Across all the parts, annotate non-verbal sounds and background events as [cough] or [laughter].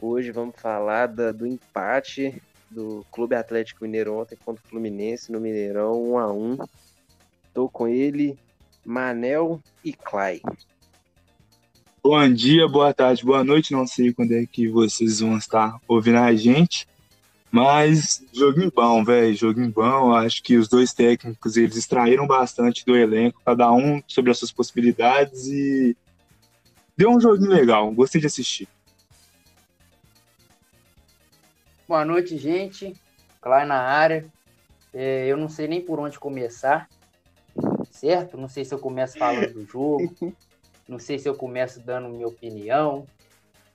Hoje vamos falar da, do empate do Clube Atlético Mineiro ontem contra o Fluminense no Mineirão 1 a 1. Tô com ele, Manel e Clay. Bom dia, boa tarde, boa noite. Não sei quando é que vocês vão estar ouvindo a gente, mas joguinho bom, velho, joguinho bom. Acho que os dois técnicos eles extraíram bastante do elenco, cada um sobre as suas possibilidades e deu um joguinho legal. Gostei de assistir. Boa noite, gente. Clay na área. É, eu não sei nem por onde começar, certo? Não sei se eu começo falando do jogo, [laughs] não sei se eu começo dando minha opinião,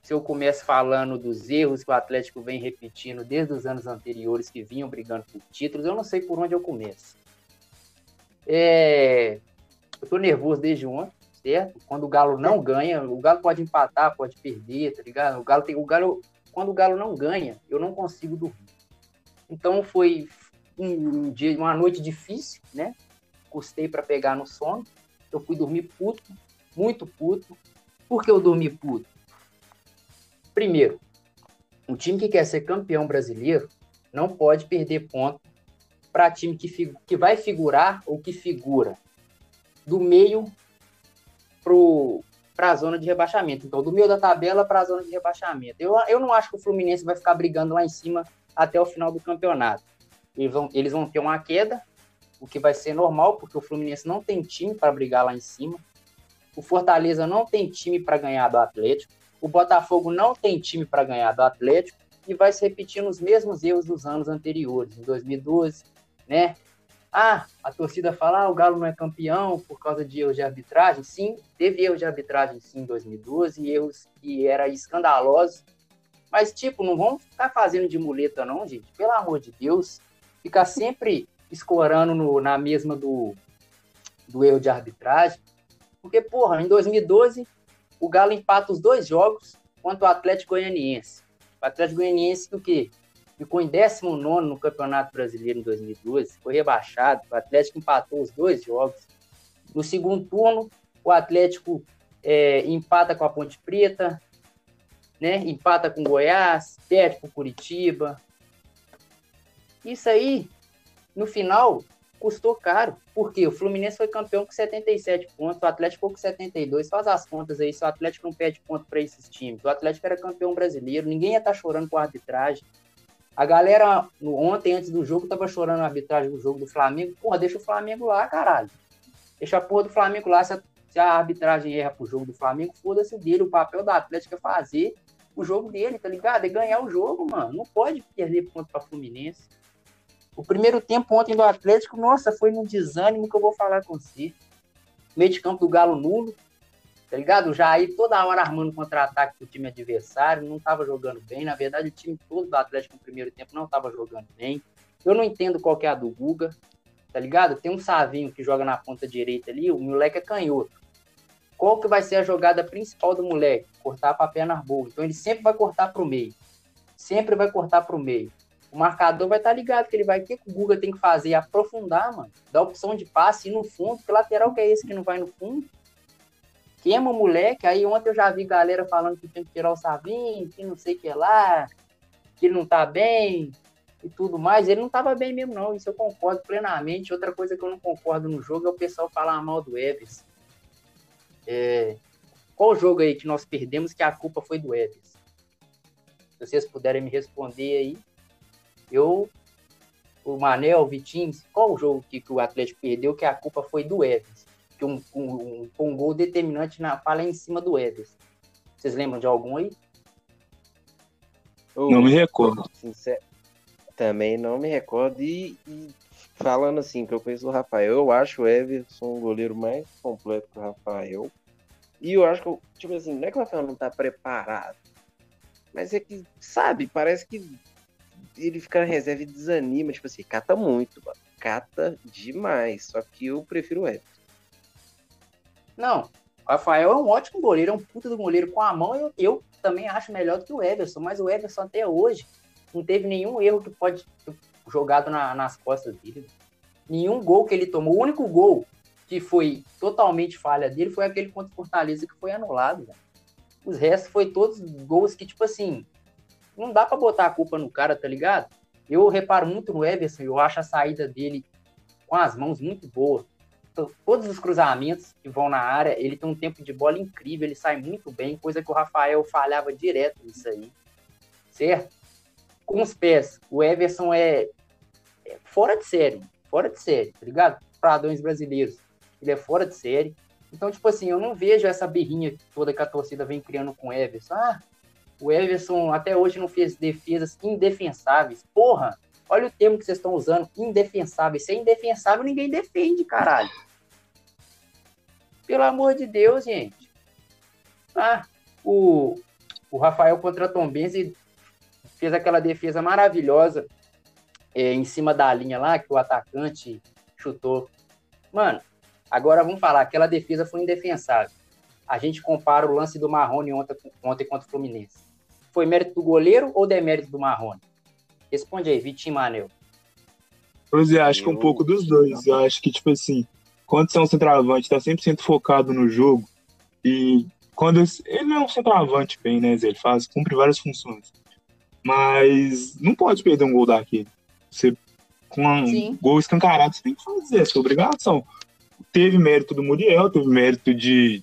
se eu começo falando dos erros que o Atlético vem repetindo desde os anos anteriores que vinham brigando por títulos, eu não sei por onde eu começo. É... Eu tô nervoso desde ontem, certo? Quando o Galo não ganha, o Galo pode empatar, pode perder, tá ligado? O Galo tem o Galo quando o Galo não ganha, eu não consigo dormir. Então foi um dia, uma noite difícil, né? Custei para pegar no sono. Eu fui dormir puto, muito puto. Por que eu dormi puto? Primeiro, um time que quer ser campeão brasileiro não pode perder ponto para time que, que vai figurar ou que figura do meio pro para a zona de rebaixamento. Então, do meio da tabela para a zona de rebaixamento. Eu, eu não acho que o Fluminense vai ficar brigando lá em cima até o final do campeonato. Eles vão, eles vão ter uma queda, o que vai ser normal, porque o Fluminense não tem time para brigar lá em cima. O Fortaleza não tem time para ganhar do Atlético. O Botafogo não tem time para ganhar do Atlético e vai se repetindo os mesmos erros dos anos anteriores, em 2012, né? Ah, a torcida fala, ah, o Galo não é campeão por causa de erros de arbitragem. Sim, teve erros de arbitragem sim em 2012, erros que eram escandalosos. Mas, tipo, não vamos ficar fazendo de muleta, não, gente. Pelo amor de Deus. Ficar sempre escorando no, na mesma do, do erro de arbitragem. Porque, porra, em 2012, o Galo empata os dois jogos contra o Atlético Goianiense. O Atlético Goianiense, o quê? Ficou em 19 no Campeonato Brasileiro em 2012, foi rebaixado. O Atlético empatou os dois jogos. No segundo turno, o Atlético é, empata com a Ponte Preta, né? empata com Goiás, perde o Curitiba. Isso aí, no final, custou caro. Porque o Fluminense foi campeão com 77 pontos, o Atlético com 72. Faz as contas aí, se o Atlético não perde ponto para esses times. O Atlético era campeão brasileiro, ninguém ia estar tá chorando com a arbitragem. A galera, ontem, antes do jogo, tava chorando a arbitragem do jogo do Flamengo. Porra, deixa o Flamengo lá, caralho. Deixa a porra do Flamengo lá. Se a, se a arbitragem erra pro jogo do Flamengo, foda-se dele. O papel da Atlética é fazer o jogo dele, tá ligado? É ganhar o jogo, mano. Não pode perder ponto pra Fluminense. O primeiro tempo ontem do Atlético, nossa, foi num desânimo que eu vou falar com você. Meio de campo do Galo nulo tá ligado? O Jair toda hora armando contra-ataque pro time adversário, não tava jogando bem. Na verdade, o time todo do Atlético no primeiro tempo não tava jogando bem. Eu não entendo qual que é a do Guga, tá ligado? Tem um Savinho que joga na ponta direita ali, o moleque é canhoto. Qual que vai ser a jogada principal do moleque? Cortar pra perna boa. Então ele sempre vai cortar pro meio. Sempre vai cortar pro meio. O marcador vai estar tá ligado que ele vai. O que o Guga tem que fazer? Aprofundar, mano. Dar opção de passe ir no fundo. Que lateral que é esse que não vai no fundo? Queima o moleque. Aí ontem eu já vi galera falando que tem que tirar o Savinho, que não sei o que lá, que ele não tá bem e tudo mais. Ele não tava bem mesmo, não. Isso eu concordo plenamente. Outra coisa que eu não concordo no jogo é o pessoal falar mal do Evers. É... Qual jogo aí que nós perdemos que a culpa foi do Evers? Se vocês puderem me responder aí. Eu, o Manel, o Vitinho, qual o jogo que, que o Atlético perdeu que a culpa foi do Evers? Que um, um, um, gol determinante na falha em cima do Everson. Vocês lembram de algum aí? Não me recordo. Sincer... Também não me recordo. E, e, falando assim, que eu conheço o Rafael, eu acho o Everson um goleiro mais completo que o Rafael. E eu acho que, tipo assim, não é que o Rafael não tá preparado. Mas é que, sabe, parece que ele fica na reserva e desanima. Tipo assim, cata muito, mano. Cata demais. Só que eu prefiro o Everson. Não, o Rafael é um ótimo goleiro, é um puta do goleiro com a mão. Eu, eu também acho melhor do que o Everson, mas o Everson até hoje não teve nenhum erro que pode jogado na, nas costas dele. Nenhum gol que ele tomou. O único gol que foi totalmente falha dele foi aquele contra o Fortaleza que foi anulado. Os restos foi todos gols que, tipo assim, Não dá para botar a culpa no cara, tá ligado? Eu reparo muito no Everson, eu acho a saída dele com as mãos muito boa. Todos os cruzamentos que vão na área, ele tem um tempo de bola incrível, ele sai muito bem, coisa que o Rafael falhava direto nisso aí. Certo? Com os pés, o Everson é, é fora de série, fora de série, tá ligado? Pradões brasileiros, ele é fora de série. Então, tipo assim, eu não vejo essa birrinha toda que a torcida vem criando com o Everson. Ah, o Everson até hoje não fez defesas indefensáveis. Porra, olha o termo que vocês estão usando, indefensáveis. Se é indefensável, ninguém defende, caralho. Pelo amor de Deus, gente. Ah, o, o Rafael contra Tom Benzi fez aquela defesa maravilhosa é, em cima da linha lá, que o atacante chutou. Mano, Agora vamos falar, aquela defesa foi indefensável. A gente compara o lance do Marrone ontem, ontem contra o Fluminense. Foi mérito do goleiro ou demérito do Marrone? Responde aí, Vitinho Manel. Pois é, acho que um pouco dos dois. Eu acho que, tipo assim, quando você é um centroavante, tá 100% focado no jogo, e quando ele não é um centroavante bem, né, Zé? Ele faz, cumpre várias funções. Mas não pode perder um gol daquele. Você, com um Sim. gol escancarado, você tem que fazer, essa obrigação teve mérito do Muriel, teve mérito de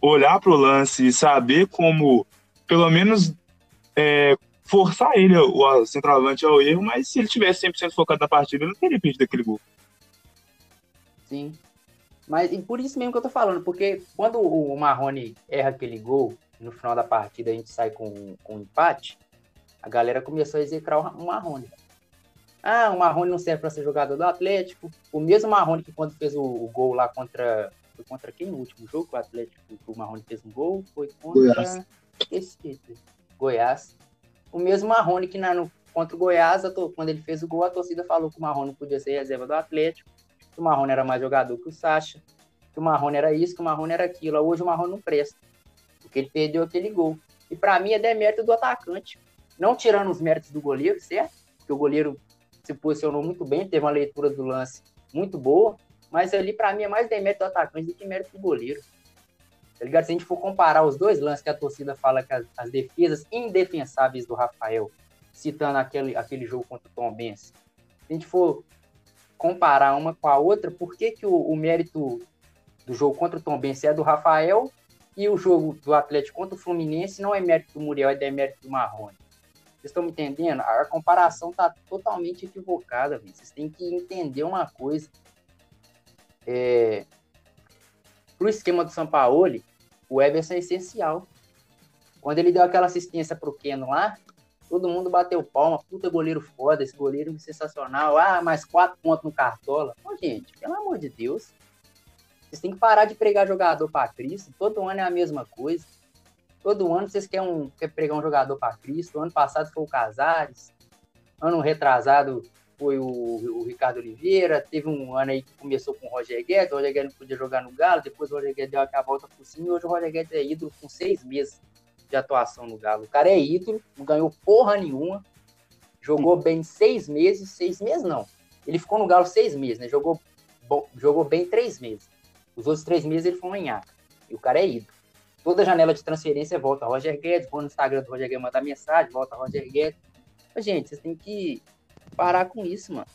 olhar para o lance e saber como, pelo menos, é, forçar ele, o centroavante, ao erro, mas se ele tivesse 100% focado na partida, ele não teria perdido aquele gol. Sim. Mas e por isso mesmo que eu tô falando, porque quando o Marrone erra aquele gol, no final da partida a gente sai com, com um empate, a galera começou a execrar o Marrone. Ah, o Marrone não serve para ser jogador do Atlético. O mesmo Marrone que quando fez o, o, gol lá contra. Foi contra quem no último jogo? O Atlético, o Marrone fez um gol? Foi contra. Goiás. Esse, Goiás. O mesmo Marrone que na, no, contra o Goiás, quando ele fez o gol, a torcida falou que o Marrone podia ser reserva do Atlético, que o Marrone era mais jogador que o Sacha, que o Marrone era isso, que o Marrone era aquilo. Hoje o Marrone não presta, porque ele perdeu aquele gol. E para mim é demérito do atacante. Não tirando os méritos do goleiro, certo? Porque o goleiro se posicionou muito bem, teve uma leitura do lance muito boa, mas ali para mim é mais demérito do atacante do que mérito do goleiro. Tá ligado? Se a gente for comparar os dois lances que a torcida fala que as, as defesas indefensáveis do Rafael, citando aquele, aquele jogo contra o Tom Benz, se a gente for comparar uma com a outra, por que, que o, o mérito do jogo contra o Tom Benz é do Rafael e o jogo do Atlético contra o Fluminense não é mérito do Muriel, é demérito do Marrone? Vocês estão me entendendo? A comparação tá totalmente equivocada. Vocês têm que entender uma coisa. É... Pro esquema do Sampaoli, o Everson é essencial. Quando ele deu aquela assistência pro Keno lá, todo mundo bateu palma. Puta goleiro foda, esse goleiro sensacional. Ah, mais quatro pontos no Cartola. Gente, pelo amor de Deus. Vocês têm que parar de pregar jogador para Cristo. Todo ano é a mesma coisa. Todo ano vocês querem, um, pregar um jogador para Cristo. Ano passado foi o Casares. Ano retrasado foi o, o, Ricardo Oliveira. Teve um ano aí que começou com o Roger Guedes. O Roger Guedes não podia jogar no Galo. Depois o Roger Guedes deu a volta por cima. E hoje o Roger Guedes é ídolo com seis meses de atuação no Galo. O cara é ídolo, não ganhou porra nenhuma. Jogou bem seis meses. Seis meses não. Ele ficou no Galo seis meses, né? Jogou, bom, jogou bem três meses. Os outros três meses ele foi um enhaca. E o cara é ídolo toda janela de transferência volta Roger Guedes, vou no Instagram do Roger Guedes mandar mensagem, volta Roger Guedes. Mas, gente, vocês têm que parar com isso, mano.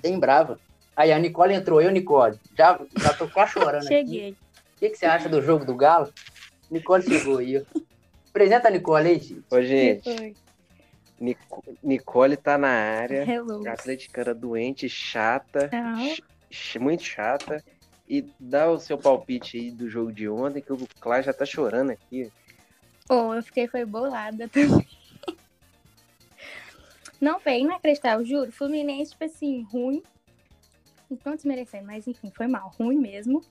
Tem brava. Aí a Nicole entrou, eu, Nicole. Já, já tô quase chorando Cheguei. Aqui. O que, que você acha do jogo do Galo? Nicole chegou aí. Apresenta a Nicole aí, gente. Ô, gente. Nicole tá na área. Hello. Atleticana doente, chata. Ch muito chata. E dá o seu palpite aí do jogo de ontem, que o Clá já tá chorando aqui. Bom, eu fiquei foi bolada também. Não, foi inacreditável, juro. Fluminense, tipo assim, ruim. Não desmerecendo, mas enfim, foi mal, ruim mesmo.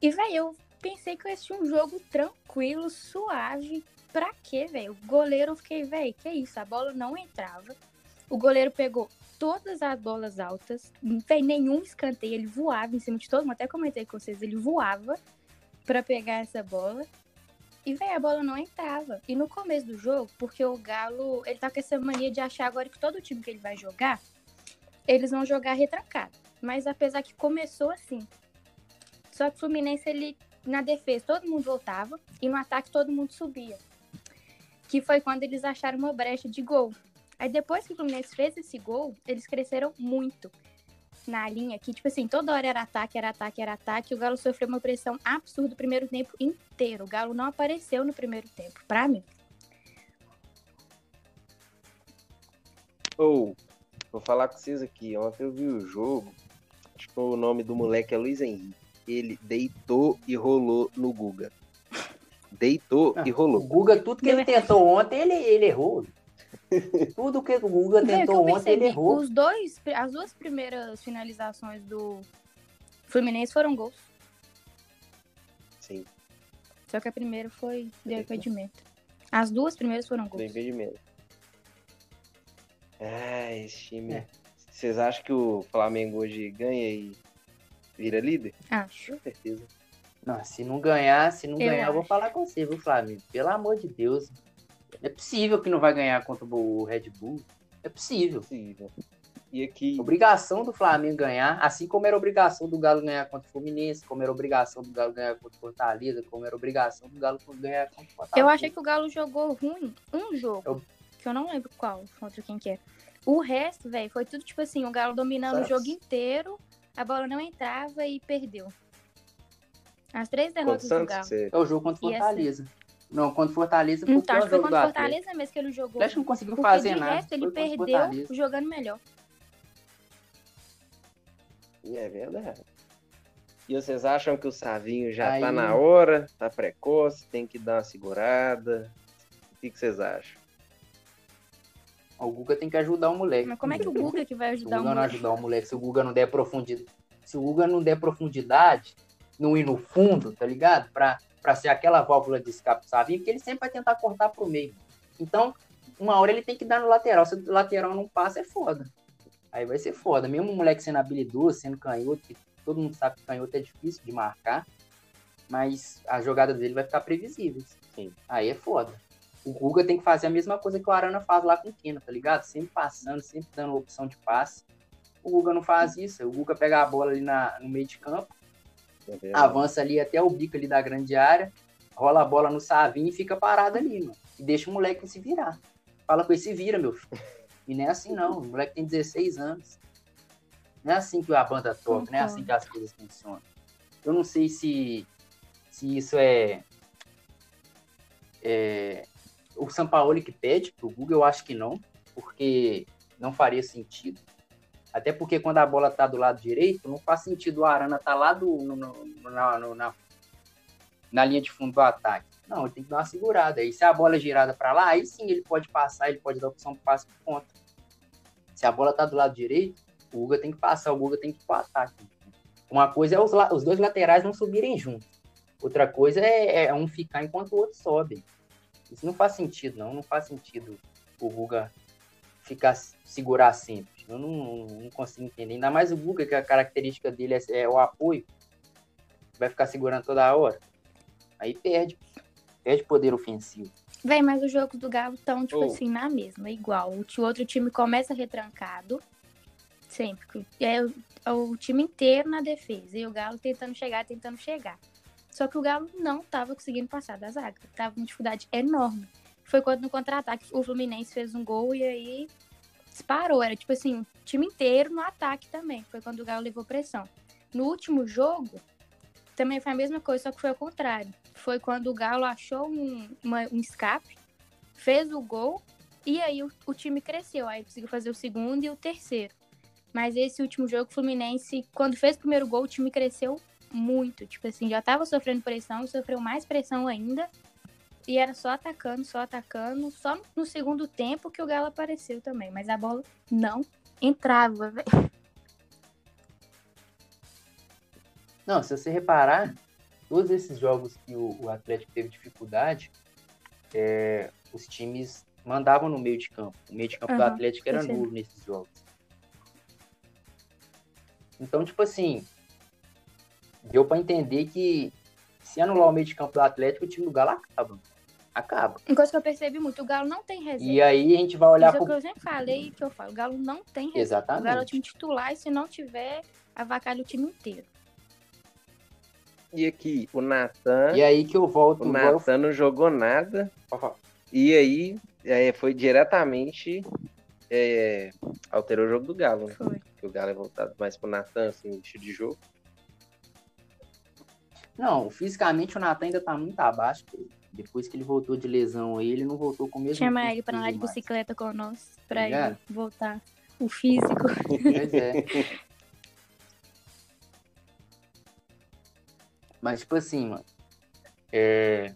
E, velho, eu pensei que eu ia um jogo tranquilo, suave. Pra quê, velho? O goleiro, eu fiquei, velho, que isso? A bola não entrava. O goleiro pegou todas as bolas altas, não tem nenhum escanteio, ele voava em cima de todo mundo, até comentei com vocês, ele voava para pegar essa bola. E, velho, a bola não entrava. E no começo do jogo, porque o Galo, ele tá com essa mania de achar agora que todo time que ele vai jogar, eles vão jogar retrancado. Mas apesar que começou assim. Só que o Fluminense, ele, na defesa, todo mundo voltava, e no ataque todo mundo subia. que foi quando eles acharam uma brecha de gol. Aí depois que o Fluminense fez esse gol, eles cresceram muito na linha, que tipo assim, toda hora era ataque, era ataque, era ataque. O Galo sofreu uma pressão absurda o primeiro tempo inteiro. O Galo não apareceu no primeiro tempo, pra mim. Ou, vou falar com vocês aqui. Ontem eu vi o jogo. Acho que o nome do moleque é Luiz Henrique. Ele deitou e rolou no Guga. Deitou Ah, e O rolou. Guga, tudo que ele tentou ontem, ele, ele errou. Tudo que o Guga Véi, o que eu tentou ontem, ele errou. os dois, as duas primeiras finalizações do Fluminense foram gols. Sim, Só que a primeira foi deu impedimento. As duas primeiras foram do gols. impedimento. Ah, esse time. É. Vocês acham que o Flamengo hoje ganha e vira líder? Acho. Com certeza. Não, se não ganhar, se não Eu ganhar, eu vou acho. falar com você, viu, Flamengo? Pelo amor de Deus. É possível que não vai ganhar contra o Red Bull. É possível. Possível. E aqui, Obrigação do Flamengo ganhar, assim como era obrigação do Galo ganhar contra o Fluminense, como era obrigação do Galo ganhar contra o Fortaleza, como era obrigação do Galo ganhar contra o Fortaleza. Eu achei que o Galo jogou ruim um jogo. Eu- Que eu não lembro qual, contra quem que é. O resto, velho, foi tudo tipo assim, o Galo dominando o Santos. jogo inteiro, a bola não entrava e perdeu. As três o derrotas do Galo. você... É o jogo contra o essa- Fortaleza. Não, contra o Fortaleza foi o Então, acho que foi contra o Atlético. Fortaleza mesmo que ele jogou. Atlético não conseguiu Porque fazer de nada. resto ele perdeu jogando melhor. É verdade. E vocês acham que o Savinho já tá Aí- na hora, tá precoce, tem que dar uma segurada? O que, que vocês acham? O Guga tem que ajudar o moleque. Mas como é que o Guga que vai Se o ajudar o Guga não moleque? ajudar o moleque, se o Guga não der profundidade, se o Guga não der profundidade, não ir no fundo, tá ligado? Pra, pra ser aquela válvula de escape Savinho, porque ele sempre vai tentar cortar pro meio. Então, uma hora ele tem que dar no lateral. Se o lateral não passa, é foda. Aí vai ser foda. Mesmo o moleque sendo habilidoso, sendo canhoto, que todo mundo sabe que canhoto é difícil de marcar, mas as jogadas dele vai ficar previsíveis. Sim. Aí é foda. O Guga tem que fazer a mesma coisa que o Arana faz lá com o Keno, tá ligado? Sempre passando, sempre dando opção de passe. O Guga não faz isso. O Guga pega a bola ali na, no meio de campo, É avança ali até o bico ali da grande área, rola a bola no Savinho e fica parado ali, mano. E deixa o moleque se virar. Fala com ele, se vira, meu filho. E não é assim, não. O moleque tem 16 anos. Não é assim que a banda toca, não é assim que as coisas funcionam. Eu não sei se, se isso é, é o São Paulo que pede pro Guga, eu acho que não, porque não faria sentido. Até porque quando a bola tá do lado direito, não faz sentido o Arana tá lá do, no- no- na, no- na, na linha de fundo do ataque. Não, ele tem que dar uma segurada. Aí se a bola é girada para lá, aí sim ele pode passar, ele pode dar opção de passe por conta. Se a bola tá do lado direito, o Guga tem que passar, o Guga tem que ir pro ataque. Uma coisa é os, os dois laterais não subirem juntos. Outra coisa é, é um ficar enquanto o outro sobe. Isso não faz sentido, não. Não faz sentido o Guga ficar segurar sempre. Eu não, não consigo entender. Ainda mais o Guga, que a característica dele é, é o apoio. Vai ficar segurando toda hora. Aí perde. Perde poder ofensivo. Véi, mas os jogos do Galo estão, tipo Oh. assim, na mesma, igual. O outro time começa retrancado, sempre. Aí o, o time inteiro na defesa. E o Galo tentando chegar, tentando chegar. Só que o Galo não tava conseguindo passar da zaga. Tava com dificuldade enorme. Foi quando no contra-ataque o Fluminense fez um gol e aí disparou. Era tipo assim, o time inteiro no ataque também. Foi quando o Galo levou pressão. No último jogo, também foi a mesma coisa, só que foi ao contrário. Foi quando o Galo achou um, uma- um escape, fez o gol, e aí o, o time cresceu. Aí conseguiu fazer o segundo e o terceiro. Mas esse último jogo, o Fluminense, quando fez o primeiro gol, o time cresceu muito. Tipo assim, já tava sofrendo pressão sofreu mais pressão ainda. E era só atacando, só atacando. Só no segundo tempo que o Galo apareceu também. Mas a bola não entrava, velho. Não, se você reparar, todos esses jogos que o, o Atlético teve dificuldade, é, os times mandavam no meio de campo. O meio de campo do Aham, Atlético era nulo nesses jogos. Então, tipo assim, deu pra entender que se anular o meio de campo do Atlético, o time do Galo acaba. Acaba. Uma coisa que eu percebi muito, o Galo não tem reserva. E aí a gente vai olhar Isso é o pro... que eu sempre falei que eu falo. O Galo não tem reserva. O Galo é o Exatamente. time titular e se não tiver, avacalha o time inteiro. E aqui, o Natan. E aí que eu volto... O eu Natan não jogou nada. E aí é, foi diretamente. É, alterou o jogo do Galo. Né? Foi. Porque o Galo é voltado mais pro Natan, assim, estilo de jogo. Não, fisicamente o Natan ainda tá muito abaixo. pô. Depois que ele voltou de lesão aí, ele não voltou com o mesmo. Chama pique ele pra andar de bicicleta com nós, pra ele Obrigado. voltar. O físico. Pois é. Mas, tipo assim, mano. é,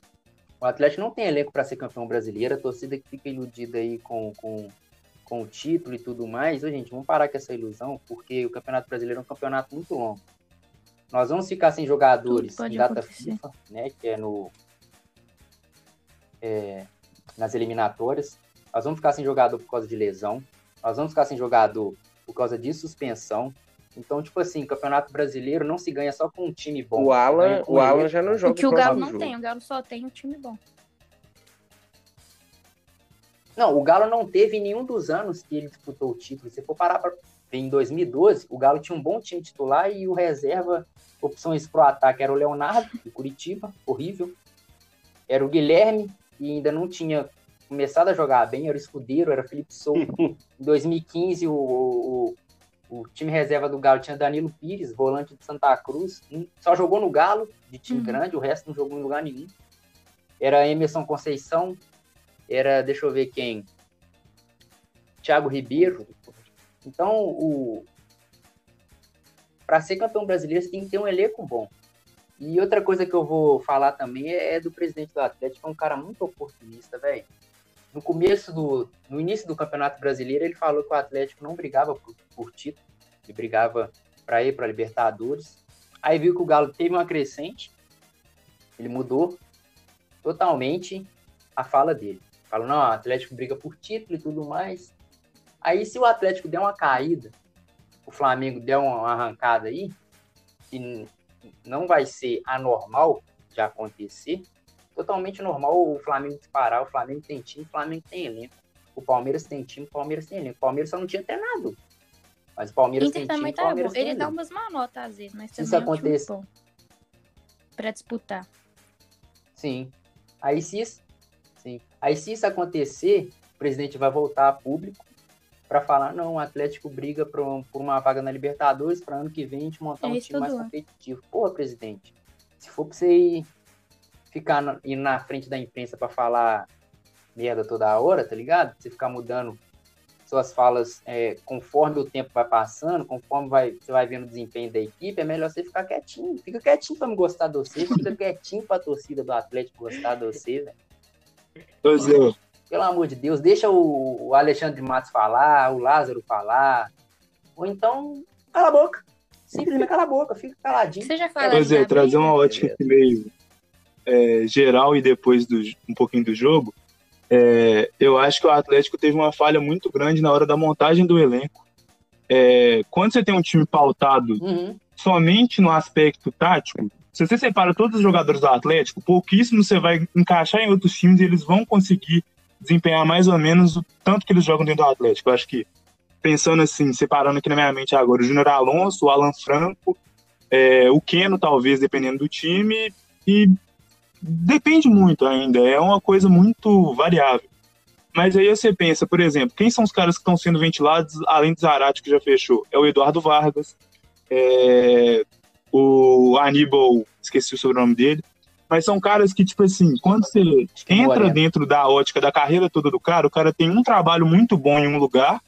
O Atlético não tem elenco pra ser campeão brasileiro. A torcida que fica iludida aí com, com, com o título e tudo mais. Ô, gente, vamos parar com essa ilusão, porque o Campeonato Brasileiro é um campeonato muito longo. Nós vamos ficar sem jogadores em data acontecer. FIFA, né? Que é no. É, nas eliminatórias. Nós vamos ficar sem jogador por causa de lesão. Nós vamos ficar sem jogador por causa de suspensão. Então, tipo assim, Campeonato Brasileiro não se ganha só com um time bom. O Alan, o Alan já não joga O que o Galo não jogo. tem. O Galo só tem um time bom. Não, o Galo não teve em nenhum dos anos que ele disputou o título. Se for parar para ver, em 2012, o Galo tinha um bom time titular e o reserva, opções pro ataque, era o Leonardo, do Curitiba, horrível. Era o Guilherme, e ainda não tinha começado a jogar bem, era o Escudeiro, era o Felipe Souza. [laughs] em 2015, o, o, o time reserva do Galo tinha Danilo Pires, volante de Santa Cruz. Um- Só jogou no Galo, de time Uhum. grande, o resto não jogou em lugar nenhum. Era Emerson Conceição, era, deixa eu ver quem, Thiago Ribeiro. Então, o para ser campeão brasileiro, você tem que ter um elenco bom. E outra coisa que eu vou falar também é, é do presidente do Atlético, é um cara muito oportunista, velho. No começo do, no início do Campeonato Brasileiro, ele falou que o Atlético não brigava por, por título, ele brigava para ir para Libertadores. Aí viu que o Galo teve uma crescente, ele mudou totalmente a fala dele. Falou, não, o Atlético briga por título e tudo mais. Aí se o Atlético der uma caída, o Flamengo der uma arrancada aí, que não vai ser anormal de acontecer, totalmente normal o Flamengo disparar, o Flamengo tem time, o Flamengo tem elenco. O Palmeiras tem time, o Palmeiras tem elenco. O Palmeiras só não tinha treinador. Mas o Palmeiras Inter tem time, também tá bom. Palmeiras tem Ele dá umas manotas às vezes, mas Se isso é um time acontecer- bom. Pra disputar. Sim. Aí se isso, sim. Aí se isso acontecer, o presidente vai voltar a público para falar, não, o Atlético briga por, por uma vaga na Libertadores para ano que vem a gente montar É um time mais competitivo. Porra, presidente, se for pra você ir ficar na, ir na frente da imprensa para falar merda toda hora, tá ligado? Você ficar mudando suas falas é, conforme o tempo vai passando, conforme vai, você vai vendo o desempenho da equipe, é melhor você ficar quietinho. Fica quietinho pra me gostar de você, fica quietinho pra torcida do Atlético gostar de você, velho. Ô, Zé, Pelo amor de Deus, deixa o, Alexandre Matos falar, o Lázaro falar. Ou então, cala a boca. Simplesmente cala a boca, fica caladinho. Você já Pois é, de trazer uma ótica aqui meio é, geral e depois do, um pouquinho do jogo. é, eu acho que o Atlético teve uma falha muito grande na hora da montagem do elenco. É, quando você tem um time pautado Uhum. somente no aspecto tático, se você separa todos os jogadores do Atlético, pouquíssimo você vai encaixar em outros times e eles vão conseguir desempenhar mais ou menos o tanto que eles jogam dentro do Atlético. Eu acho que, pensando assim, separando aqui na minha mente agora, o Júnior Alonso, o Alan Franco, é, o Keno, talvez, dependendo do time, e depende muito ainda, é uma coisa muito variável. Mas aí você pensa, por exemplo, quem são os caras que estão sendo ventilados, além do Zarate, que já fechou? É o Eduardo Vargas, é, o Aníbal, esqueci o sobrenome dele, mas são caras que, tipo assim, quando você é entra dentro da ótica da carreira toda do cara, o cara tem um trabalho muito bom em um lugar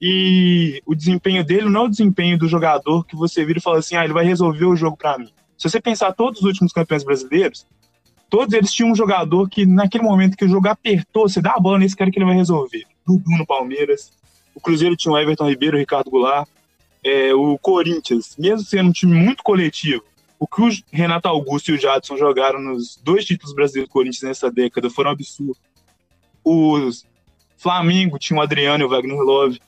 e o desempenho dele não é o desempenho do jogador que você vira e fala assim, ah, ele vai resolver o jogo pra mim. Se você pensar todos os últimos campeões brasileiros, todos eles tinham um jogador que naquele momento que o jogo apertou, você dá a bola nesse cara que ele vai resolver. Dudu no Palmeiras, o Cruzeiro tinha o Everton Ribeiro, o Ricardo Goulart, é, o Corinthians, mesmo sendo um time muito coletivo, o que o Renato Augusto e o Jadson jogaram nos dois títulos brasileiros do Corinthians nessa década foram absurdos. Os Flamengo tinha o Adriano e o Wagner Love.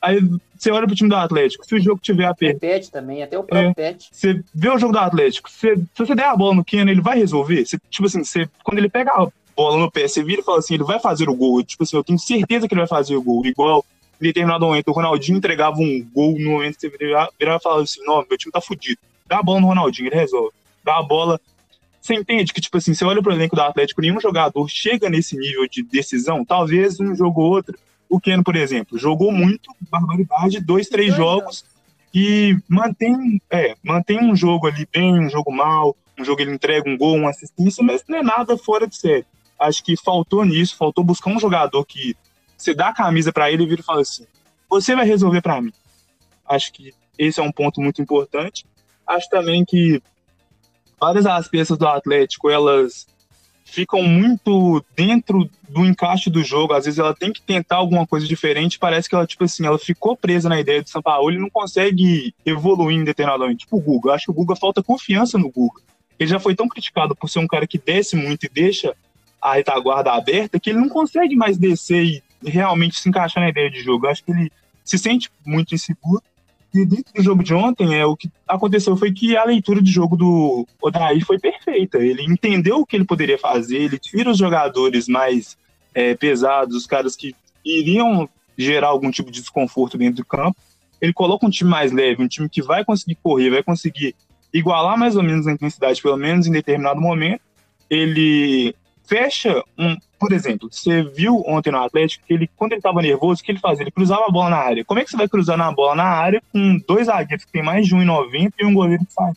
Aí você olha pro time do Atlético, se o jogo tiver O aperto, Pet também, até o próprio É. Pet. você vê o jogo do Atlético, você- se você der a bola no Keno, ele vai resolver. Você, tipo assim, você, quando ele pega a bola no pé, você vira e fala assim, ele vai fazer o gol. Tipo assim, eu tenho certeza que ele vai fazer o gol. Igual em determinado momento, o Ronaldinho entregava um gol no momento que você virava, virava e falava assim, não, meu time tá fudido. Dá a bola no Ronaldinho, ele resolve. Dá a bola Você entende que, tipo assim, você olha pro elenco do Atlético, nenhum jogador chega nesse nível de decisão, talvez um jogo ou outro. O Keno, por exemplo, jogou muito, barbaridade, dois, três jogos, e mantém, é, mantém um jogo ali bem, um jogo mal, um jogo ele entrega um gol, uma assistência, mas não é nada fora de série. Acho que faltou nisso, faltou buscar um jogador que você dá a camisa para ele e vira e fala assim: você vai resolver para mim. Acho que esse é um ponto muito importante. Acho também que várias das peças do Atlético, elas ficam muito dentro do encaixe do jogo. Às vezes ela tem que tentar alguma coisa diferente. Parece que ela, tipo assim, ela ficou presa na ideia do São Paulo e não consegue evoluir em determinado. Tipo o Guga. Acho que o Guga falta confiança no Guga. Ele já foi tão criticado por ser um cara que desce muito e deixa a retaguarda aberta que ele não consegue mais descer e realmente se encaixar na ideia de jogo. Acho que ele se sente muito inseguro. E dentro do jogo de ontem, é, o que aconteceu foi que a leitura de jogo do Odair foi perfeita. Ele entendeu o que ele poderia fazer, ele tira os jogadores mais é, pesados, os caras que iriam gerar algum tipo de desconforto dentro do campo. Ele coloca um time mais leve, um time que vai conseguir correr, vai conseguir igualar mais ou menos a intensidade, pelo menos em determinado momento. Ele fecha um, por exemplo, você viu ontem no Atlético que ele, quando ele estava nervoso, o que ele fazia? Ele cruzava a bola na área. Como é que você vai cruzar na bola na área com dois zagueiros que tem mais de 1,90 e um goleiro que faz?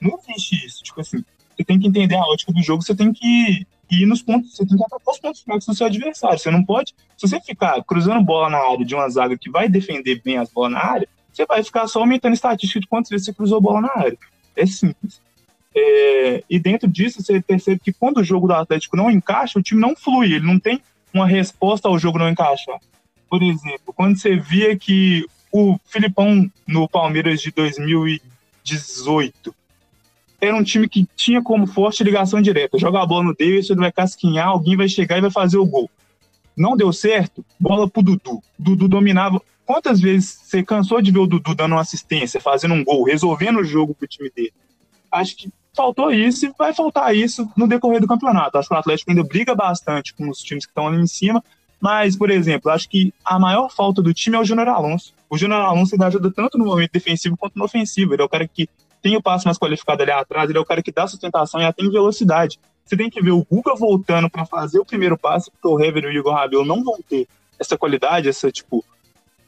Não existe isso. Tipo assim, você tem que entender a ótica do jogo, você tem que ir nos pontos, você tem que atacar os pontos fracos do seu adversário. Você não pode, se você ficar cruzando bola na área de uma zaga que vai defender bem as bolas na área, você vai ficar só aumentando a estatística de quantas vezes você cruzou bola na área. É simples. É, e dentro disso, você percebe que quando o jogo do Atlético não encaixa, o time não flui, ele não tem uma resposta ao jogo não encaixar. Por exemplo, quando você via que o Filipão no Palmeiras de 2018 era um time que tinha como forte ligação direta. Joga a bola no Davidson, ele vai casquinhar, alguém vai chegar e vai fazer o gol. Não deu certo, bola pro Dudu. Dudu dominava. Quantas vezes você cansou de ver o Dudu dando uma assistência, fazendo um gol, resolvendo o jogo pro time dele? Acho que faltou isso e vai faltar isso no decorrer do campeonato. Acho que o Atlético ainda briga bastante com os times que estão ali em cima, mas, por exemplo, acho que a maior falta do time é o Júnior Alonso. O Júnior Alonso ele ajuda tanto no momento defensivo quanto no ofensivo. Ele é o cara que tem o passo mais qualificado ali atrás, ele é o cara que dá sustentação e em velocidade. Você tem que ver o Guga voltando para fazer o primeiro passe, porque o Hever e o Igor Rabel não vão ter essa qualidade, essa, tipo,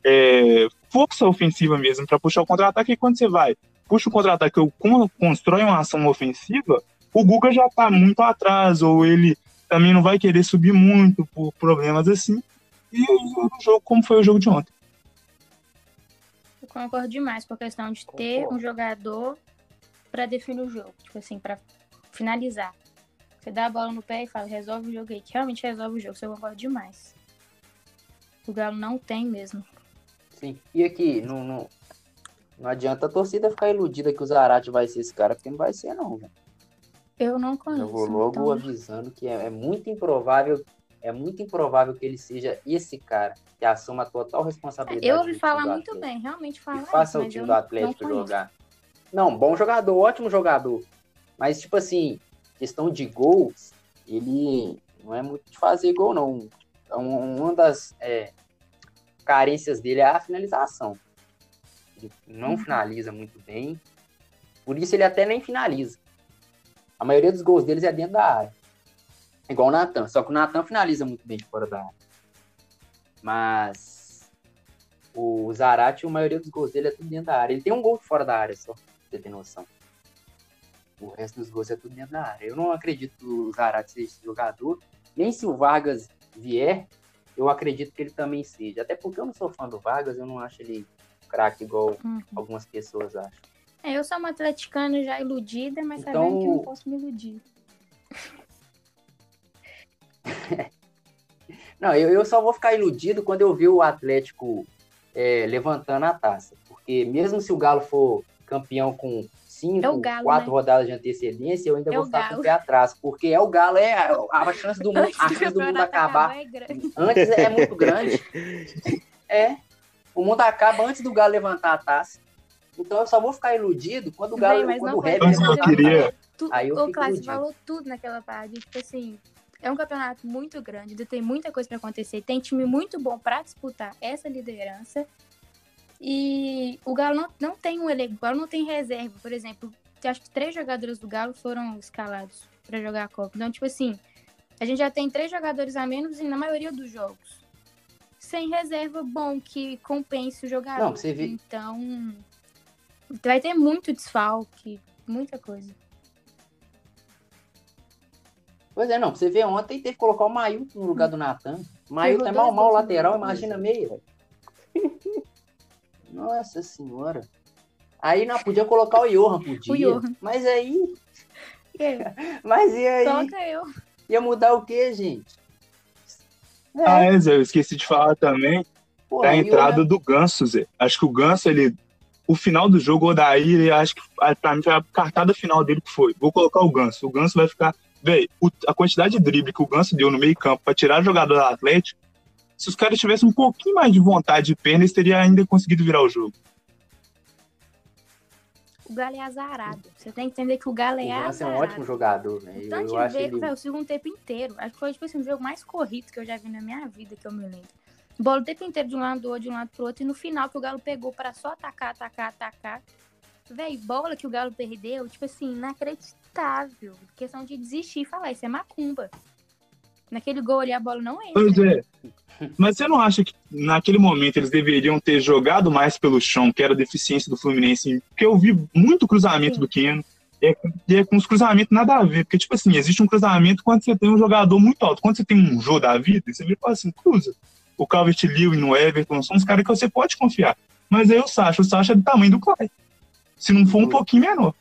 é, força ofensiva mesmo para puxar o contra-ataque. E quando você vai, puxa o contra-ataque ou constrói uma ação ofensiva, o Guga já tá muito atrás, ou ele também não vai querer subir muito por problemas assim. E o jogo, como foi o jogo de ontem. Eu concordo demais com a questão de ter um jogador para definir o jogo, tipo assim, para finalizar. Você dá a bola no pé e fala, resolve o jogo aí, que realmente resolve o jogo. Você concorda demais. O Galo não tem mesmo. Sim. E aqui, não, não, não adianta a torcida ficar iludida que o Zarate vai ser esse cara, porque não vai ser, não, velho. Eu não conheço. Eu vou logo então... avisando que é, é, muito improvável, é muito improvável que ele seja esse cara que assuma a total responsabilidade. Eu ouvi falar muito bem, realmente falar. Faça o time do Atlético não jogar. Não, bom jogador, ótimo jogador. Mas, tipo assim, questão de gols, ele não é muito de fazer gol, não. Uma das é, carências dele é a finalização. Ele não uhum. finaliza muito bem. Por isso ele até nem finaliza. A maioria dos gols deles é dentro da área. Igual o Natan. Só que o Natan finaliza muito bem de fora da área. Mas o Zarate, a maioria dos gols dele é tudo dentro da área. Ele tem um gol de fora da área só, pra você ter noção. O resto dos gols é tudo dentro da área. Eu não acredito que o Zarate seja esse jogador. Nem se o Vargas vier, eu acredito que ele também seja. Até porque eu não sou fã do Vargas, eu não acho ele craque igual uhum. algumas pessoas acham. É, eu sou uma atleticana já iludida, mas então... sabendo que eu não posso me iludir. [laughs] não, eu, eu só vou ficar iludido quando eu ver o Atlético é, levantando a taça. Porque mesmo se o Galo for campeão com cinco, é galo, quatro né? rodadas de antecedência, eu ainda é vou ficar galo. com o pé atrás. Porque é o Galo, é a, a chance do [laughs] mundo, a chance do mundo acabar. É antes é muito grande. [laughs] É. O mundo acaba antes do Galo levantar a taça. Então eu só vou ficar iludido quando o Galo, Bem, quando o Red levantar queria... tu, Aí eu o Clássico falou tudo naquela parte. Tipo assim, é um campeonato muito grande, tem muita coisa para acontecer. Tem time muito bom para disputar essa liderança. E o Galo não, não tem um elenco, o Galo não tem reserva. Por exemplo, acho que três jogadores do Galo foram escalados para jogar a Copa. Então, tipo assim, a gente já tem três jogadores a menos na maioria dos jogos. Sem reserva bom que compense o jogador. Não, você vê- Então, vai ter muito desfalque, muita coisa. Pois é, não. Você vê ontem teve que colocar o Mailton no lugar do Natan. O Mailton é mal, mal lateral, imagina meia. [laughs] Nossa senhora. Aí não podia colocar o Johan, podia. Johan. Mas aí, aí, [laughs] [laughs] mas e aí? Coloca eu. Ia mudar o quê, gente? É, Ah, é, Zé, eu esqueci de falar também pô, da entrada do Ganso, Zé. Acho que o Ganso, ele. O final do jogo, o Odair, acho que ah, pra mim foi a cartada final dele que foi. Vou colocar o Ganso. O Ganso vai ficar. Véi, o- a quantidade de drible que o Ganso deu no meio-campo pra tirar jogador do Atlético, se os caras tivessem um pouquinho mais de vontade de perna, eles teriam ainda conseguido virar o jogo. O Galo é azarado. Você tem que entender que o Galo O é é azarado. um ótimo jogador, né? O Eu, eu de acho ver, ele. velho, o segundo tempo inteiro. Acho que foi tipo assim, o jogo mais corrido que eu já vi na minha vida, que eu me lembro. Bola o tempo inteiro de um lado do outro, de um lado pro outro. E no final que o Galo pegou pra só atacar, atacar, atacar. Véi, bola que o Galo perdeu, tipo assim, inacreditável. Questão de desistir e falar, isso é macumba. Naquele gol ali a bola não entra. Pois é. Mas você não acha que naquele momento eles deveriam ter jogado mais pelo chão, que era a deficiência do Fluminense? Porque eu vi muito cruzamento Sim. do Keno. E é, e é com os cruzamentos nada a ver. Porque, tipo assim, existe um cruzamento quando você tem um jogador muito alto. Quando você tem um jogo da vida, você vira e fala assim, cruza. O Calvert Lewin no Everton são os caras que você pode confiar. Mas aí o Sacha, o Sacha é do tamanho do Clay. Se não for um pouquinho menor.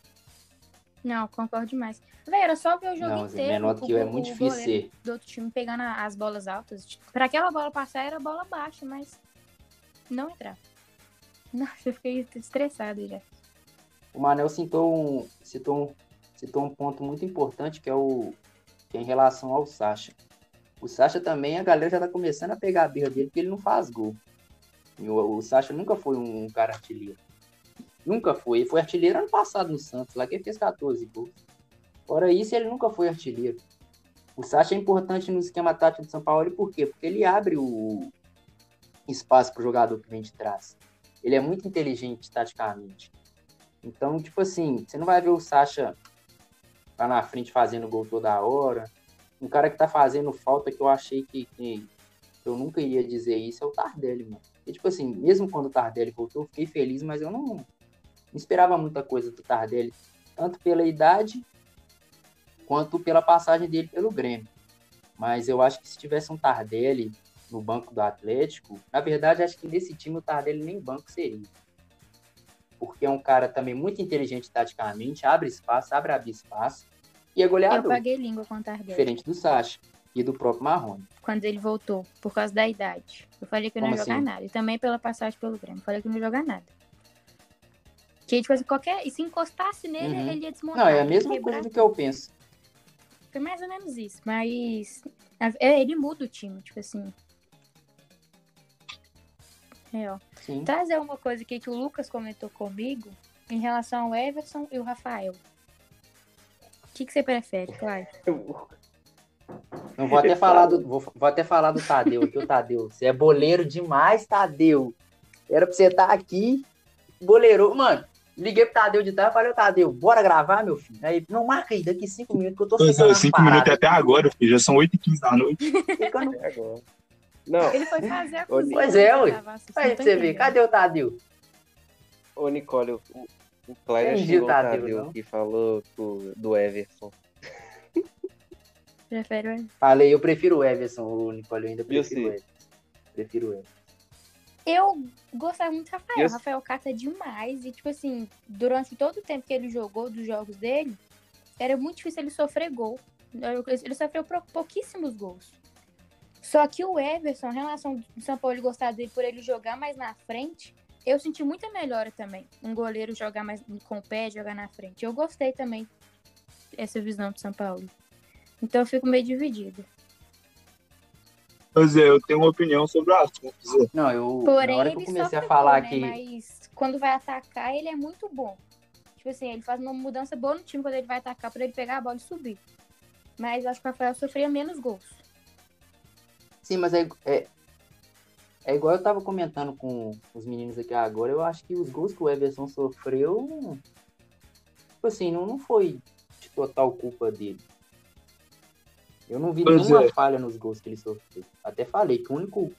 Não, concordo demais. Véi, era só ver o jogo Não, Zé, inteiro. menor do que eu é muito difícil do outro time pegando as bolas altas. Tipo, Pra aquela bola passar era bola baixa, mas não entrava. [laughs] Nossa, eu fiquei estressada já. O Manel citou um, citou, um, citou um ponto muito importante que é o que é em relação ao Sacha. O Sacha também, a galera já tá começando a pegar a birra dele porque ele não faz gol. E o, o Sacha nunca foi um, cara artilheiro. Nunca foi. Ele foi artilheiro ano passado no Santos, lá que ele fez 14 gols. Fora isso, ele nunca foi artilheiro. O Sacha é importante no esquema tático do São Paulo, por quê? Porque ele abre o espaço pro jogador que vem de trás. Ele é muito inteligente taticamente. Então, tipo assim, você não vai ver o Sacha lá na frente fazendo gol toda hora. Um cara que tá fazendo falta que eu achei que, que eu nunca iria dizer isso é o Tardelli, mano. E, tipo assim, mesmo quando o Tardelli voltou, eu fiquei feliz, mas eu não esperava muita coisa do Tardelli, tanto pela idade quanto pela passagem dele pelo Grêmio. Mas eu acho que se tivesse um Tardelli no banco do Atlético, na verdade, acho que nesse time o Tardelli nem banco seria porque é um cara também muito inteligente taticamente, abre espaço, abre abrir espaço, e é Eu goleador, paguei língua com o Tardelli diferente do Sacha e do próprio Marrone. quando ele voltou, por causa da idade. Eu falei que eu não ia jogar assim? nada. E também pela passagem pelo Grêmio. Eu falei que eu não ia jogar nada. Que, tipo assim, qualquer. E se encostasse nele, Uhum. ele ia desmontar. Não, é a mesma quebrar coisa do que eu penso. Foi mais ou menos isso. Mas. é, Ele muda o time, tipo assim. É, ó. Sim. Trazer uma coisa aqui que o Lucas comentou comigo em relação ao Everson e o Rafael. O que, que você prefere, Cláudio? [laughs] Não vou até falar do, vou, vou até falar do Tadeu aqui, o Tadeu. Você é boleiro demais, Tadeu. Era pra você estar aqui, boleiro. Mano, liguei pro Tadeu de tarde e falei, ô Tadeu, bora gravar, meu filho? Aí, não, marca aí, daqui cinco minutos que eu tô Pois secando é, cinco minutos paradas até agora, filho. Já são 8h15 da noite. [laughs] aqui, secando- É agora. Não, Ele foi fazer a cozinha. Pois é, ué. Aí você ver, cadê o Tadeu? ô Nicole, o, o Entendi, xingou o Tadeu, Tadeu que falou do, do Everson. Prefere o Everson. Falei, eu prefiro o Everson, o Nicole, eu ainda E prefiro o você? Everson. Prefiro o Everson. Eu gostava muito do Rafael. O Rafael cata demais. E, tipo assim, durante todo o tempo que ele jogou dos jogos dele, era muito difícil ele sofrer gol. Ele sofreu pouquíssimos gols. Só que o Everson, em relação do São Paulo gostar dele por ele jogar mais na frente, eu senti muita melhora também. Um goleiro jogar mais com o pé, jogar na frente. Eu gostei também dessa visão do São Paulo. Então eu fico meio dividida. Pois é, eu tenho uma opinião sobre o assunto, Zé. Não, eu, Porém, na hora que eu ele comecei a falar que... né? Mas quando vai atacar, ele é muito bom. Tipo assim, ele faz uma mudança boa no time quando ele vai atacar pra ele pegar a bola e subir. Mas acho que o Rafael sofria menos gols. Sim, mas é, é, é igual eu tava comentando com os meninos aqui agora. Eu acho que os gols que o Everson sofreu. tipo assim, não, não foi de total culpa dele. Eu não vi Pois nenhuma é. falha nos gols que ele sofreu. Até falei que o único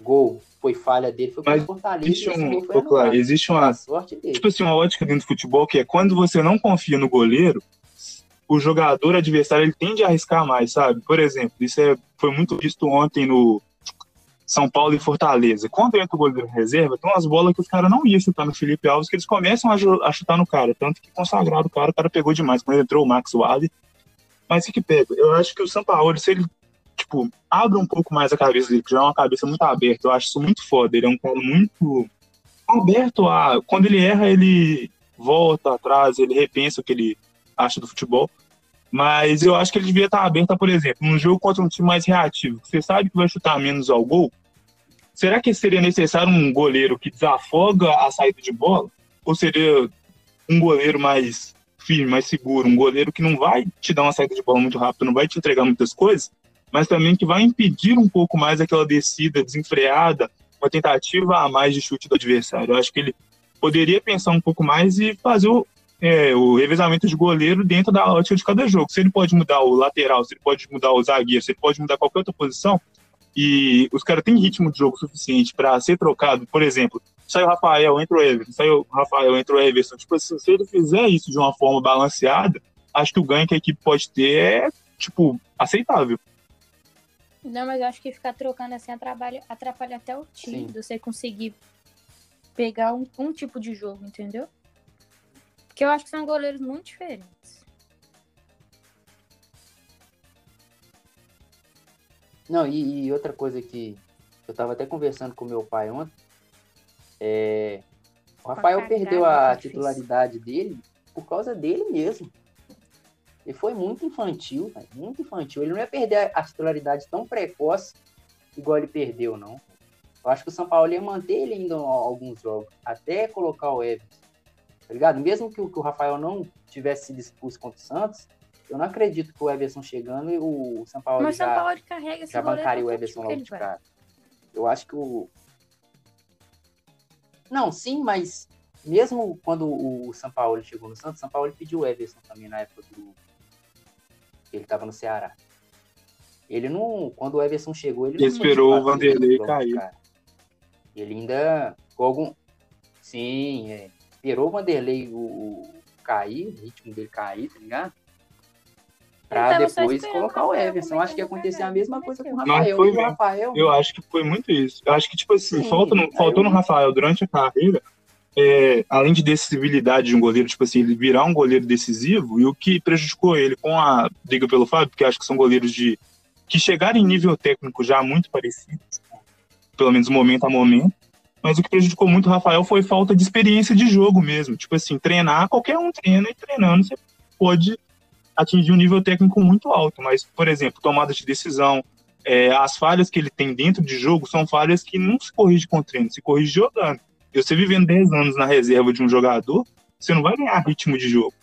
gol foi falha dele foi contra o Fortaleza. Existe um, foi anulado. existe uma, A sorte dele. tipo assim, uma ótica dentro do futebol que é quando você não confia no goleiro, o jogador adversário ele tende a arriscar mais, sabe? Por exemplo, isso é, foi muito visto ontem no São Paulo e Fortaleza. Quando entra o goleiro reserva, tem umas bolas que os caras não iam chutar no Felipe Alves, que eles começam a, a chutar no cara. Tanto que consagrado o cara, o cara pegou demais. Quando entrou o Max Wally. Mas o que pega? Eu acho que o São Paulo, se ele tipo, abre um pouco mais a cabeça dele, já é uma cabeça muito aberta, eu acho isso muito foda. Ele é um cara muito aberto a. Quando ele erra, ele volta atrás, ele repensa o que ele acha do futebol. Mas eu acho que ele devia estar aberto, por exemplo, num jogo contra um time mais reativo, que você sabe que vai chutar menos ao gol. Será que seria necessário um goleiro que desafoga a saída de bola? Ou seria um goleiro mais firme, mais seguro, um goleiro que não vai te dar uma saída de bola muito rápida, não vai te entregar muitas coisas, mas também que vai impedir um pouco mais aquela descida desenfreada, uma tentativa a mais de chute do adversário. Eu acho que ele poderia pensar um pouco mais e fazer o, é, o revezamento de goleiro dentro da ótica de cada jogo. Se ele pode mudar o lateral, se ele pode mudar o zagueiro, se ele pode mudar qualquer outra posição, e os caras têm ritmo de jogo suficiente para ser trocado, por exemplo, sai o Rafael, entra o Everton, sai o Rafael, entra o Everson. Tipo assim, se ele fizer isso de uma forma balanceada, acho que o ganho que a equipe pode ter é, tipo, aceitável. Não, mas eu acho que ficar trocando assim atrapalha, atrapalha até o time, Sim. de você conseguir pegar um, um tipo de jogo, entendeu? Porque eu acho que são goleiros muito diferentes. Não, e, e outra coisa que eu tava até conversando com meu pai ontem, é, o Rafael perdeu que a titularidade dele por causa dele mesmo. Ele foi muito infantil, muito infantil. Ele não ia perder a titularidade tão precoce igual ele perdeu, não. Eu acho que o São Paulo ia manter ele ainda alguns jogos, até colocar o Everton. Tá ligado? Mesmo que o, que o Rafael não tivesse sido expulso contra o Santos, eu não acredito que o Everson chegando e o São Paulo mas já São Paulo carrega já bancaria o Everson que logo de cara. Eu acho que o. Não, sim, mas mesmo quando o São Paulo chegou no Santos, o São Paulo pediu o Everson também na época do. Ele tava no Ceará. Ele não. Quando o Everson chegou, ele Ele esperou o Vanderlei cair. cara. Ele ainda ficou algum. Sim, é. Esperou o Vanderlei o, o cair, o ritmo dele cair, tá ligado? Pra tava só depois colocar o Everson. Acho que ia acontecer a mesma coisa com o Rafael. foi E o. Rafael. Eu acho que foi muito isso. Eu acho que, tipo assim, Sim, falta no, faltou no Rafael durante a carreira, é, além de decisibilidade de um goleiro, tipo assim, ele virar um goleiro decisivo, e o que prejudicou ele com a briga pelo Fábio, porque acho que são goleiros de que chegaram em nível técnico já muito parecidos, pelo menos momento a momento, mas o que prejudicou muito o Rafael foi falta de experiência de jogo mesmo. Tipo assim, treinar, qualquer um treina e treinando você pode atingir um nível técnico muito alto, mas, por exemplo, tomada de decisão, é, as falhas que ele tem dentro de jogo são falhas que não se corrige com treino, se corrige jogando. E você vivendo 10 anos na reserva de um jogador, você não vai ganhar ritmo de jogo.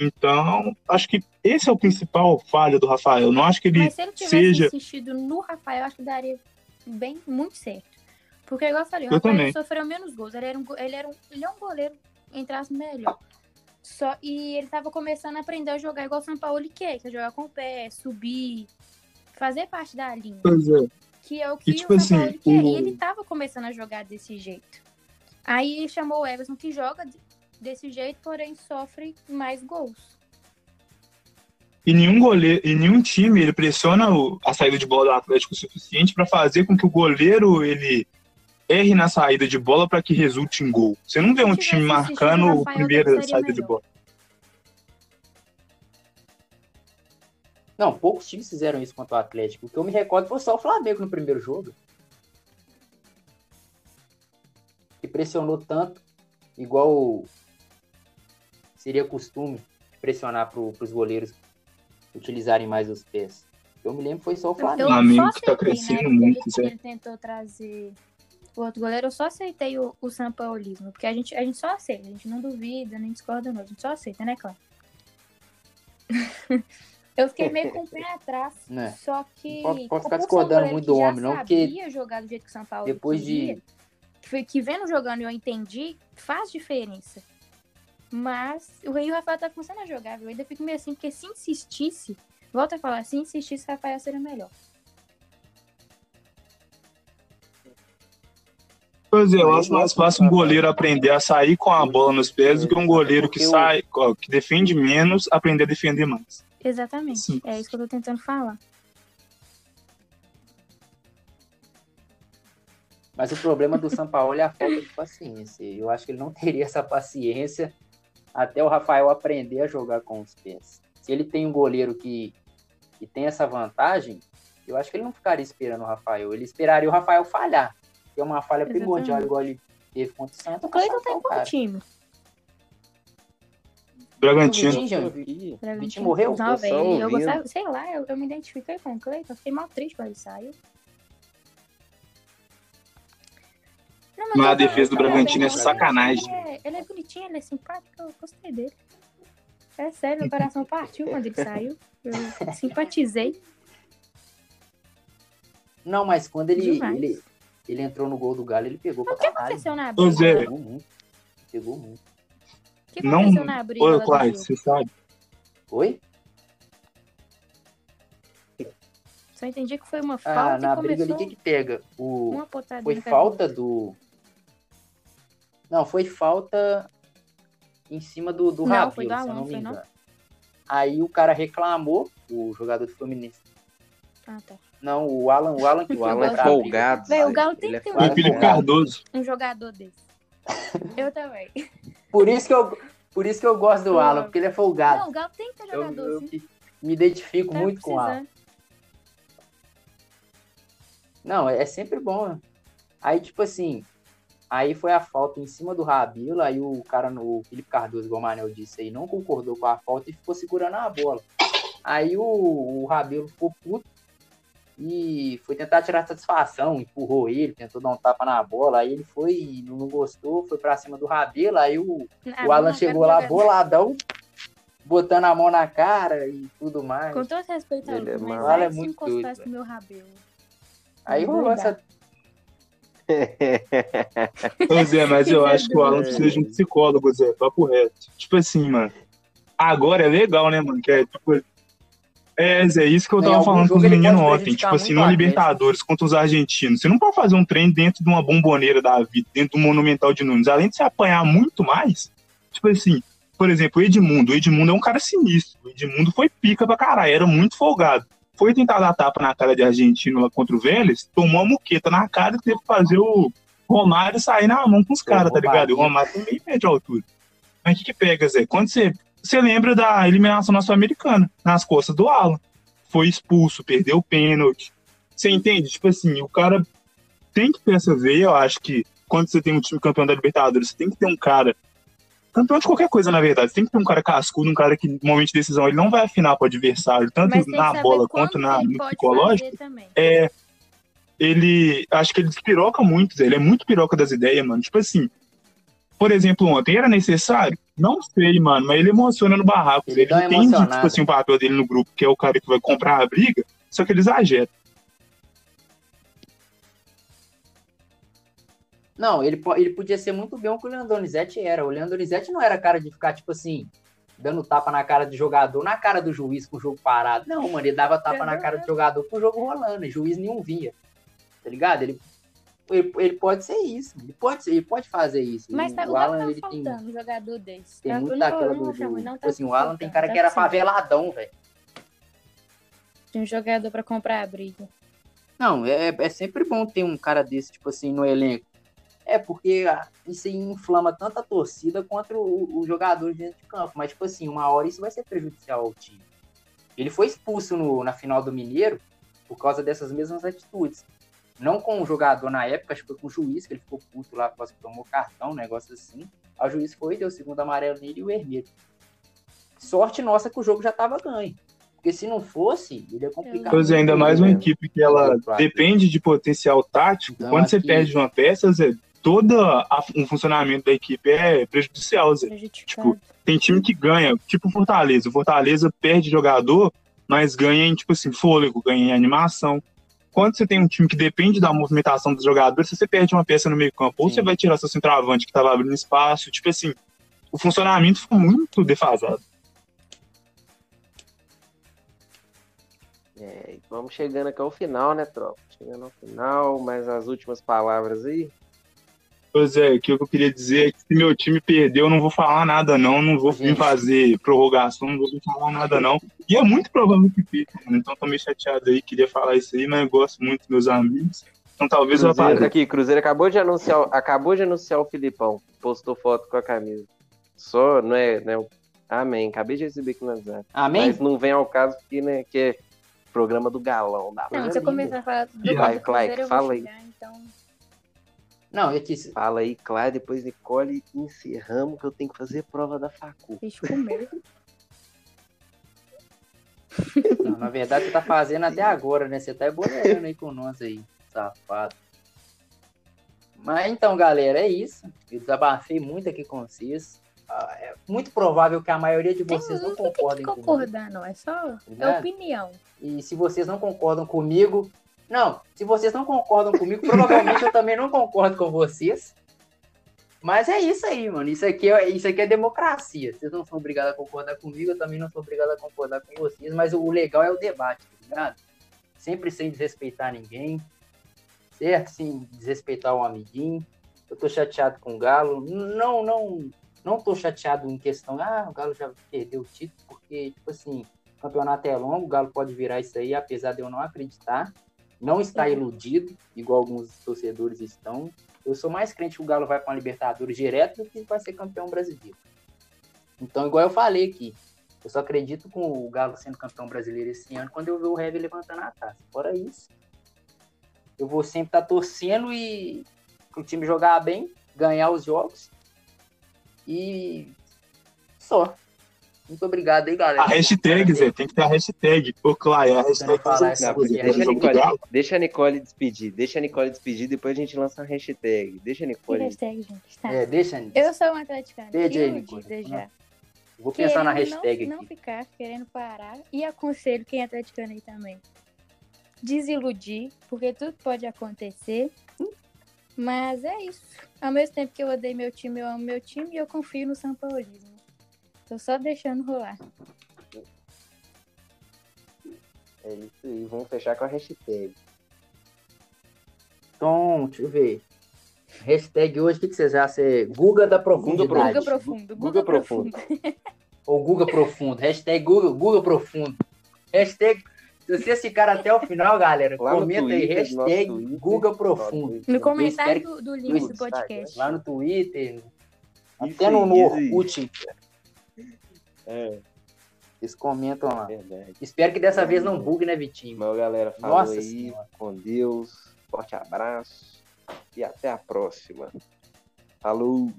Então, acho que esse é o principal falha do Rafael. Não acho que ele Mas se ele tivesse seja. insistido no Rafael, acho que daria bem, muito certo. Porque, igual eu falei, o Eu Rafael também. sofreu menos gols. Ele, era um, ele, era um, ele é um goleiro, entre as melhor. Só, e ele tava começando a aprender a jogar igual o São Paulo quer, que é jogar com o pé, subir, fazer parte da linha. Pois é. Que é o que E, tipo o São Paulo assim, quer. o- E ele tava começando a jogar desse jeito. Aí chamou o Everson, que joga de- desse jeito, porém sofre mais gols. E nenhum goleiro, e nenhum time ele pressiona o- a saída de bola do Atlético o suficiente para fazer com que o goleiro ele erre na saída de bola para que resulte em gol. Você não vê um time marcando o a Rafael primeira seria saída de bola. Não, poucos times fizeram isso contra o Atlético. O que eu me recordo foi só o Flamengo no primeiro jogo. Que pressionou tanto, igual seria costume pressionar para os goleiros utilizarem mais os pés. Eu me lembro foi só o Flamengo. Flamengo só que tá aceitei, crescendo né, muito, Ele, ele tentou trazer o outro goleiro, eu só aceitei o, o Sampaulismo, porque a gente, a gente só aceita, a gente não duvida, nem discorda, não, a gente só aceita, né, Cláudio? [laughs] eu fiquei meio com o pé atrás, Né. só que... Pode- pode ficar discordando muito que do homem, não, porque sabia jogar do jeito que o São Paulo depois de- queria, que, foi- que vendo jogando e eu entendi, faz diferença. Mas o Rei e o Rafael tá começando a jogar, viu? Eu ainda fico meio assim, porque se insistisse, volta a falar, se insistisse, o Rafael seria melhor. Pois é, eu acho mais fácil um goleiro aprender a sair com a bola nos pés do que um goleiro que sai, que defende menos, aprender a defender mais. Exatamente. Sim. É isso que eu tô tentando falar. Mas o problema do Sampaoli é a falta de paciência. Eu acho que ele não [laughs] teria essa paciência até o Rafael aprender a jogar com os pés. Se ele tem um goleiro que, que tem essa vantagem, eu acho que ele não ficaria esperando o Rafael. Ele esperaria o Rafael falhar. É uma falha primordial, Exatamente. igual ele teve contra o Santos. O Cleiton tá em o qual time? Bragantino. Vitinho, Aqui. Bragantino? morreu? Não, velho. Eu gostava, sei lá, eu, eu me identifiquei com o Cleiton. Fiquei mal triste quando ele saiu. Não, Mas a defesa do Bragantino é sacanagem. Ele é, ele é bonitinho, ele é simpático, eu gostei dele. É sério, meu coração partiu quando ele saiu. Eu simpatizei. Não, mas quando ele, ele, ele entrou no gol do Galo, ele pegou pra O que caralho. aconteceu na Pois briga? é. Pegou muito. Pegou muito. O que Não. aconteceu na briga? Ô, do Clyde, você sabe? Oi? Só entendi que foi uma Ah, falta na e briga ali, o que que pega? O... uma potada Foi na falta do. Não, foi falta em cima do, do Não, Rabelo, foi do se eu não me foi não? engano. Aí o cara reclamou, o jogador do Fluminense. Ah, tá. Não, o Alan, o Alan que O Alan é folgado. O sabe? Galo tem é que ter Felipe folgado. Cardoso. Um jogador desse. [laughs] Eu também. Por isso que eu, por isso que eu gosto do. Alan, porque ele é folgado. Não, o Galo tem que ter eu, jogador eu assim. me identifico Tá muito com o Alan. precisando. Não, é sempre bom. né? Aí, tipo assim, aí foi a falta em cima do Rabilo, aí o cara, no, o Felipe Cardoso, igual o Manel disse aí, não concordou com a falta e ficou segurando a bola. Aí o, o Rabelo ficou puto e foi tentar tirar satisfação, empurrou ele, tentou dar um tapa na bola, aí ele foi, não não gostou, foi pra cima do Rabelo, aí o, Ah, o Alan não, chegou lá jogar. boladão, botando a mão na cara e tudo mais. Com todo respeito Ele é mas. O Alan é muito encostasse doido, meu rabelo. Aí rolou essa [laughs] Ô, Zé, mas eu acho que o Alan precisa de um psicólogo, Zé, papo reto. Tipo assim, mano. Agora é legal, né, mano? Que é, tipo, é, Zé, isso que eu tava falando com os meninos ontem. Tipo assim, no. Libertadores contra os argentinos. Você não pode fazer um treino dentro de uma bomboneira da vida, dentro do Monumental de Nunes. Além de você apanhar muito mais, tipo assim, por exemplo, o Edmundo. O Edmundo é um cara sinistro. O Edmundo foi pica pra caralho, era muito folgado. Foi tentar dar tapa na cara de argentino lá contra o Vélez, tomou uma muqueta na cara e teve que fazer o Romário sair na mão com os caras, tá ligado? E o Romário tem meio pé de altura. Mas o que, que pega, Zé? Quando você, você lembra da eliminação na Sul-Americana, nas costas do Alan. Foi expulso, perdeu o pênalti. Você entende? Tipo assim, o cara tem que veia. Eu acho que quando você tem um time campeão da Libertadores, você tem que ter um cara. Campeão de qualquer coisa, na verdade. Você tem que ter um cara cascudo, um cara que, no momento de decisão, ele não vai afinar pro adversário, tanto na bola quanto na, no psicológico é. Ele. Acho que ele despiroca muito. Ele é muito piroca das ideias, mano. Tipo assim. Por exemplo, ontem era necessário? Não sei, mano, mas ele emociona no barraco. Ele Ele, entende, emocionada. tipo assim, o papel dele no grupo, que é o cara que vai comprar a briga, só que ele exagera. Não, ele, ele podia ser muito bem o que o Leandro Donizete era. O Leandro Donizete não era cara de ficar, tipo assim, dando tapa na cara do jogador, na cara do juiz com o jogo parado. Não, mano, ele dava tapa na cara do jogador com o jogo rolando, e o juiz nenhum via. Tá ligado? Ele, ele, ele pode ser isso. Ele pode, ser, ele pode fazer isso. Mas tá, o o Alan, tá ele tem, um jogador desse. tem Eu muito daquela do. do não tipo tá assim, o Alan tem cara tá que era precisando faveladão, velho. de um jogador pra comprar a briga. Não, é, é sempre bom ter um cara desse, tipo assim, no elenco. É, porque ah, isso aí inflama tanto a torcida quanto o, o jogador dentro de campo. Mas, tipo assim, uma hora isso vai ser prejudicial ao time. Ele foi expulso no- na final do Mineiro por causa dessas mesmas atitudes. Não com o jogador na época, acho que foi com o juiz, que ele ficou puto lá por causa que tomou cartão, um negócio assim. Aí o juiz foi, deu o segundo amarelo nele e o vermelho. Sorte nossa que o jogo já tava ganho. Porque se não fosse, ele ia complicar. Pois é, ainda mais uma equipe que ela depende de potencial tático. Então, Quando acho você perde uma peça, Zé, todo a- o funcionamento da equipe é prejudicial, Zé. Prejudicado. Tem time que ganha, tipo o Fortaleza. O Fortaleza perde jogador, mas ganha em, tipo assim, fôlego, ganha em animação. Quando você tem um time que depende da movimentação dos jogadores, se você perde uma peça no meio campo, ou você vai tirar seu centroavante que estava abrindo espaço, tipo assim, o funcionamento foi muito defasado. É, e vamos chegando aqui ao final, né, tropa? Chegando ao final, mas as últimas palavras aí. Pois é, o que eu queria dizer é que se meu time perder, eu não vou falar nada, não. Não vou vir fazer prorrogação, não vou vir falar nada, não. E é muito provável que fique, mano. Então tô meio chateado aí, queria falar isso aí, mas eu gosto muito dos meus amigos. Então talvez eu Cruzeiro, apareça. aqui, Cruzeiro acabou de anunciar, acabou de anunciar o Filipão. Postou foto com a camisa. Só, não é, né? Amém. Acabei de receber aqui no WhatsApp. Amém? Mas não vem ao caso porque, né, que é programa do galão. Da Não, se eu começar a falar do Vai, Cruzeiro, eu fala vou aí. chegar, então... Não, é que Fala aí, Cláudio, depois Nicole encerramos que eu tenho que fazer prova da facu. Eu comer. Não, na verdade, você tá fazendo até agora, né? Você tá eboleando aí com nós aí, safado. Mas então, galera, é isso. Eu desabafei muito aqui com vocês. Ah, É muito provável que a maioria de Tem, vocês não não tem que concordem comigo. concordar, não. É só é Ligado? opinião. E se vocês não concordam comigo. Não, se vocês não concordam comigo, provavelmente eu também não concordo com vocês. Mas é isso aí, mano. Isso aqui é, isso aqui é democracia. Vocês não são obrigados a concordar comigo, eu também não sou obrigado a concordar com vocês. Mas o legal é o debate, tá ligado? Sempre sem desrespeitar ninguém. Certo? Sem desrespeitar o amiguinho. Eu tô chateado com o Galo. Não, não, não tô chateado em questão, ah, o Galo já perdeu o título, porque, tipo assim, o campeonato é longo, o Galo pode virar isso aí, apesar de eu não acreditar. Não está iludido, igual alguns torcedores estão. Eu sou mais crente que o Galo vai para uma Libertadores direto do que vai ser campeão brasileiro. Então, igual eu falei aqui, eu só acredito com o Galo sendo campeão brasileiro esse ano quando eu ver o Heavy levantando a taça. Fora isso, eu vou sempre estar torcendo e o time jogar bem, ganhar os jogos e só. Muito obrigado aí, galera. A hashtag, Zé, tem que ter a hashtag. Ô, Clay, a hashtag falar essa Deixa a, Nicole, deixa a Nicole despedir. Deixa a Nicole despedir, depois a gente lança a hashtag. Deixa a Que Nicole. hashtag, gente? Tá. É, deixa, Eu sou uma atleticana. Iludida Nicole. já. vou pensar na hashtag não, aqui. Não ficar querendo parar. E aconselho quem é atleticano aí também. Desiludir, porque tudo pode acontecer. Mas é isso. Ao mesmo tempo que eu odeio meu time, eu amo meu time e eu confio no São Paulismo. Tô só deixando rolar. É isso aí, vamos fechar com a hashtag. Então, deixa eu ver. Hashtag hoje, o que, que vocês acham? É Guga da profundidade. Guga profundo. Guga Guga profundo. profundo. Ou Guga profundo. Hashtag Guga, Guga profundo. Hashtag, se vocês ficaram até o final, galera, Lá comenta aí. Twitter, no Hashtag Twitter, Guga profundo. No comentário do, do link do podcast. Lá no Twitter, Isso até no, aí, no isso aí. Orkut. É, Eles comentam lá. verdade. Espero que dessa vez não bugue, né, Vitinho? Mas galera, falou Nossa aí. Senhora. Com Deus. Forte abraço. E até a próxima. Falou.